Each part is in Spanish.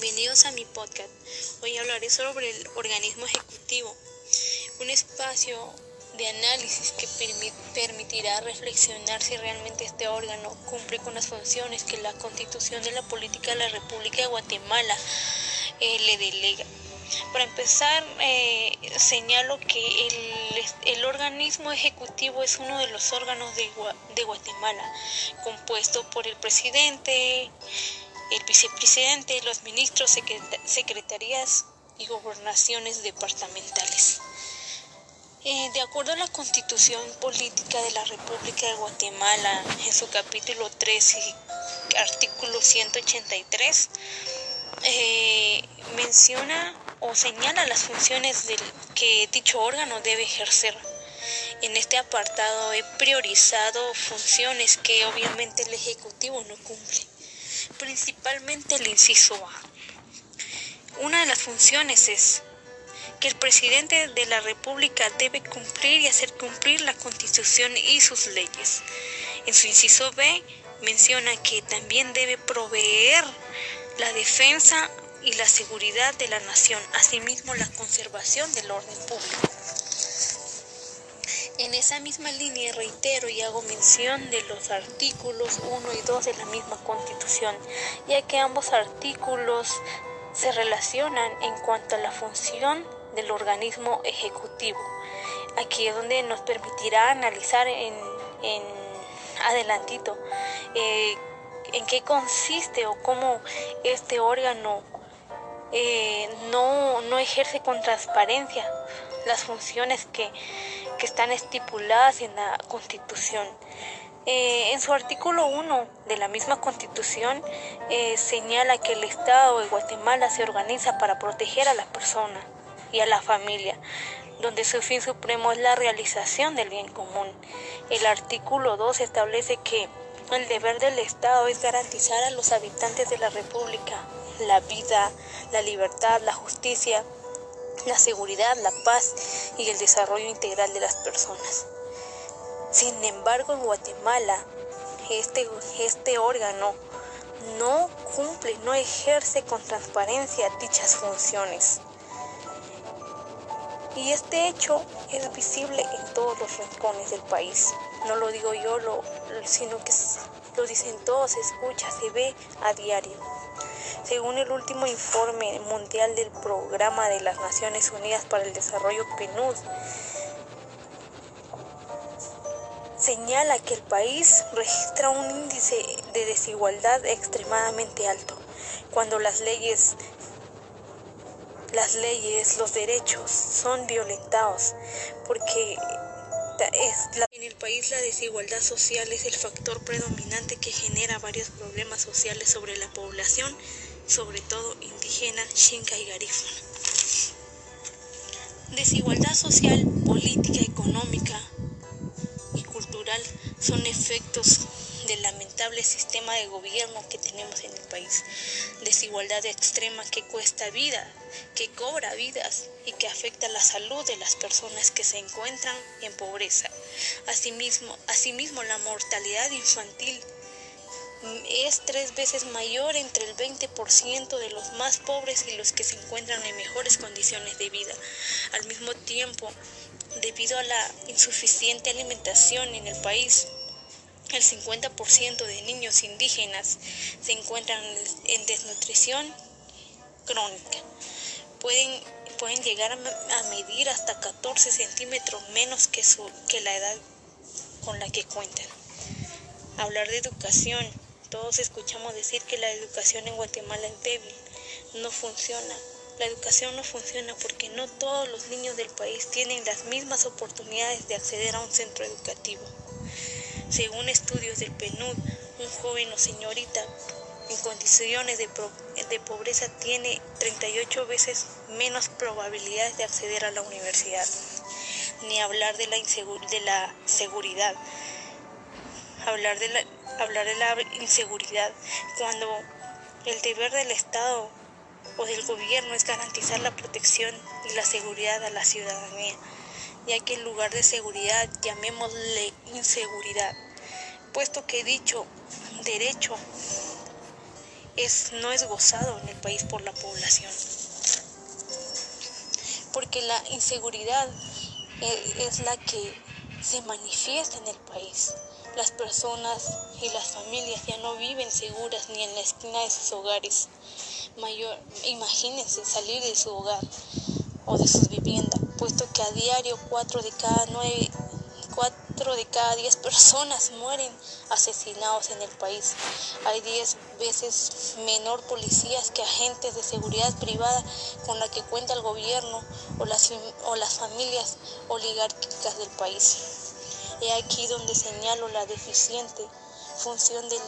Bienvenidos a mi podcast. Hoy hablaré sobre el organismo ejecutivo, un espacio de análisis que permitirá reflexionar si realmente este órgano cumple con las funciones que la Constitución de la Política de la República de Guatemala eh, le delega. Para empezar, eh, señalo que el, organismo ejecutivo es uno de los órganos de, de Guatemala, compuesto por el presidente, el vicepresidente, los ministros, secretarías y gobernaciones departamentales. Eh, de acuerdo a la Constitución Política de la República de Guatemala, en su capítulo 13, artículo 183, eh, menciona o señala las funciones que dicho órgano debe ejercer. En este apartado he priorizado funciones que obviamente el Ejecutivo no cumple principalmente el inciso A. Una de las funciones es que el presidente de la República debe cumplir y hacer cumplir la Constitución y sus leyes. En su inciso B menciona que también debe proveer la defensa y la seguridad de la nación, asimismo la conservación del orden público. En esa misma línea reitero y hago mención de los artículos 1 y 2 de la misma Constitución, ya que ambos artículos se relacionan en cuanto a la función del organismo ejecutivo. Aquí es donde nos permitirá analizar en, adelantito eh, en qué consiste o cómo este órgano eh, no ejerce con transparencia las funciones que están estipuladas en la Constitución. Eh, en su artículo 1 de la misma Constitución eh, señala que el Estado de Guatemala se organiza para proteger a la persona y a la familia, donde su fin supremo es la realización del bien común. El artículo 2 establece que el deber del Estado es garantizar a los habitantes de la República la vida, la libertad, la justicia, la seguridad, la paz y el desarrollo integral de las personas. Sin embargo, en Guatemala, este, este órgano no cumple, no ejerce con transparencia dichas funciones. Y este hecho es visible en todos los rincones del país. No lo digo yo, sino que lo dicen todos, se escucha, se ve a diario. Según el último informe mundial del Programa de las Naciones Unidas para el Desarrollo PNUD, señala que el país registra un índice de desigualdad extremadamente alto, cuando las leyes las leyes, los derechos son violentados, porque en el país la desigualdad social es el factor predominante que genera varios problemas sociales sobre la población sobre todo indígena, xinca y garífuna. Desigualdad social, política, económica y cultural son efectos del lamentable sistema de gobierno que tenemos en el país. Desigualdad extrema que cuesta vida, que cobra vidas y que afecta la salud de las personas que se encuentran en pobreza. Asimismo, asimismo la mortalidad infantil es tres veces mayor entre el 20% de los más pobres y los que se encuentran en mejores condiciones de vida. Al mismo tiempo, debido a la insuficiente alimentación en el país, el 50% de niños indígenas se encuentran en desnutrición crónica. Pueden, pueden llegar a, medir hasta 14 centímetros menos que, su, que la edad con la que cuentan. Hablar de educación todos escuchamos decir que la educación en Guatemala es débil, no funciona. La educación no funciona porque no todos los niños del país tienen las mismas oportunidades de acceder a un centro educativo. Según estudios del PNUD, un joven o señorita en condiciones de, de, pobreza tiene 38 veces menos probabilidades de acceder a la universidad. Ni hablar de la, de la seguridad. Hablar de la, hablar de la inseguridad cuando el deber del Estado o del gobierno es garantizar la protección y la seguridad a la ciudadanía, ya que en lugar de seguridad llamémosle inseguridad, puesto que dicho derecho es, no es gozado en el país por la población. Porque la inseguridad eh, es la que se manifiesta en el país. Las personas y las familias ya no viven seguras ni en la esquina de sus hogares. Mayor, imagínense salir de su hogar o de sus viviendas, puesto que a diario cuatro de cada nueve, cuatro de cada diez personas mueren asesinados en el país. Hay diez veces menor policías que agentes de seguridad privada con la que cuenta el gobierno o las, o las familias oligárquicas del país. He aquí donde señalo la deficiente función del,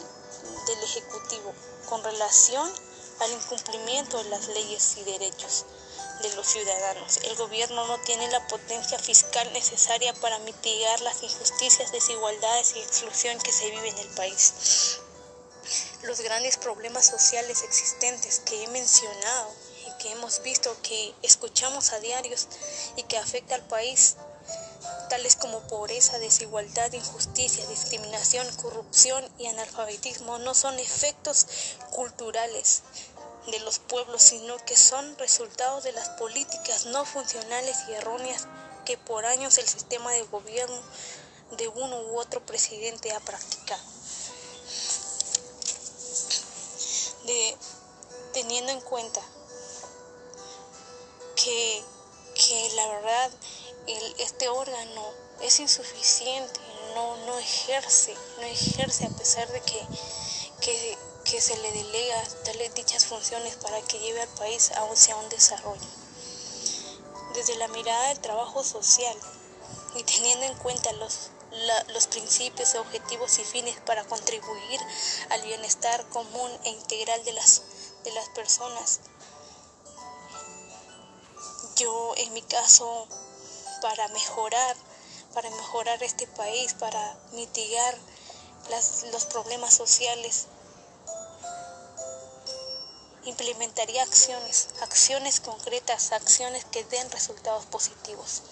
del Ejecutivo con relación al incumplimiento de las leyes y derechos de los ciudadanos. El gobierno no tiene la potencia fiscal necesaria para mitigar las injusticias, desigualdades y exclusión que se vive en el país. Los grandes problemas sociales existentes que he mencionado y que hemos visto, que escuchamos a diarios y que afecta al país, tales como pobreza, desigualdad, injusticia, discriminación, corrupción y analfabetismo, no son efectos culturales, de los pueblos, sino que son resultados de las políticas no funcionales y erróneas que por años el sistema de gobierno de uno u otro presidente ha practicado. De, teniendo en cuenta que, que la verdad este órgano es insuficiente, no, no ejerce, no ejerce a pesar de que, que que se le delega darle dichas funciones para que lleve al país hacia un desarrollo. Desde la mirada del trabajo social y teniendo en cuenta los, los principios, objetivos y fines para contribuir al bienestar común e integral de las, de las personas, yo en mi caso para mejorar, para mejorar este país, para mitigar los problemas sociales, implementaría acciones, acciones concretas, acciones que den resultados positivos.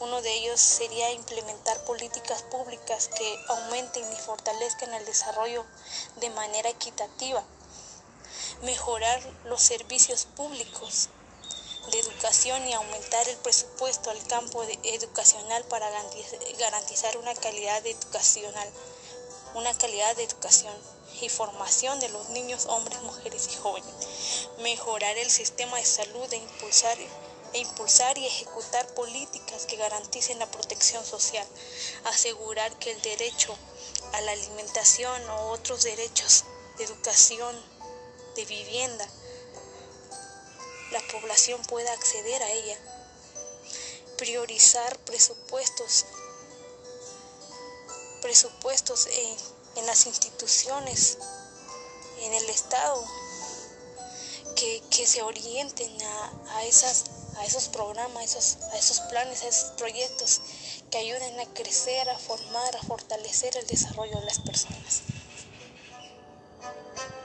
Uno de ellos sería implementar políticas públicas que aumenten y fortalezcan el desarrollo de manera equitativa, mejorar los servicios públicos de educación y aumentar el presupuesto al campo educacional para garantizar una calidad educacional, una calidad de educación y formación de los niños, hombres, mujeres y jóvenes, mejorar el sistema de salud e impulsar, e impulsar y ejecutar políticas que garanticen la protección social, asegurar que el derecho a la alimentación o otros derechos de educación, de vivienda, la población pueda acceder a ella, priorizar presupuestos, presupuestos en en las instituciones, en el Estado, que, se orienten a, esas, a esos programas, a esos, a esos planes, a esos proyectos que ayuden a crecer, a formar, a fortalecer el desarrollo de las personas.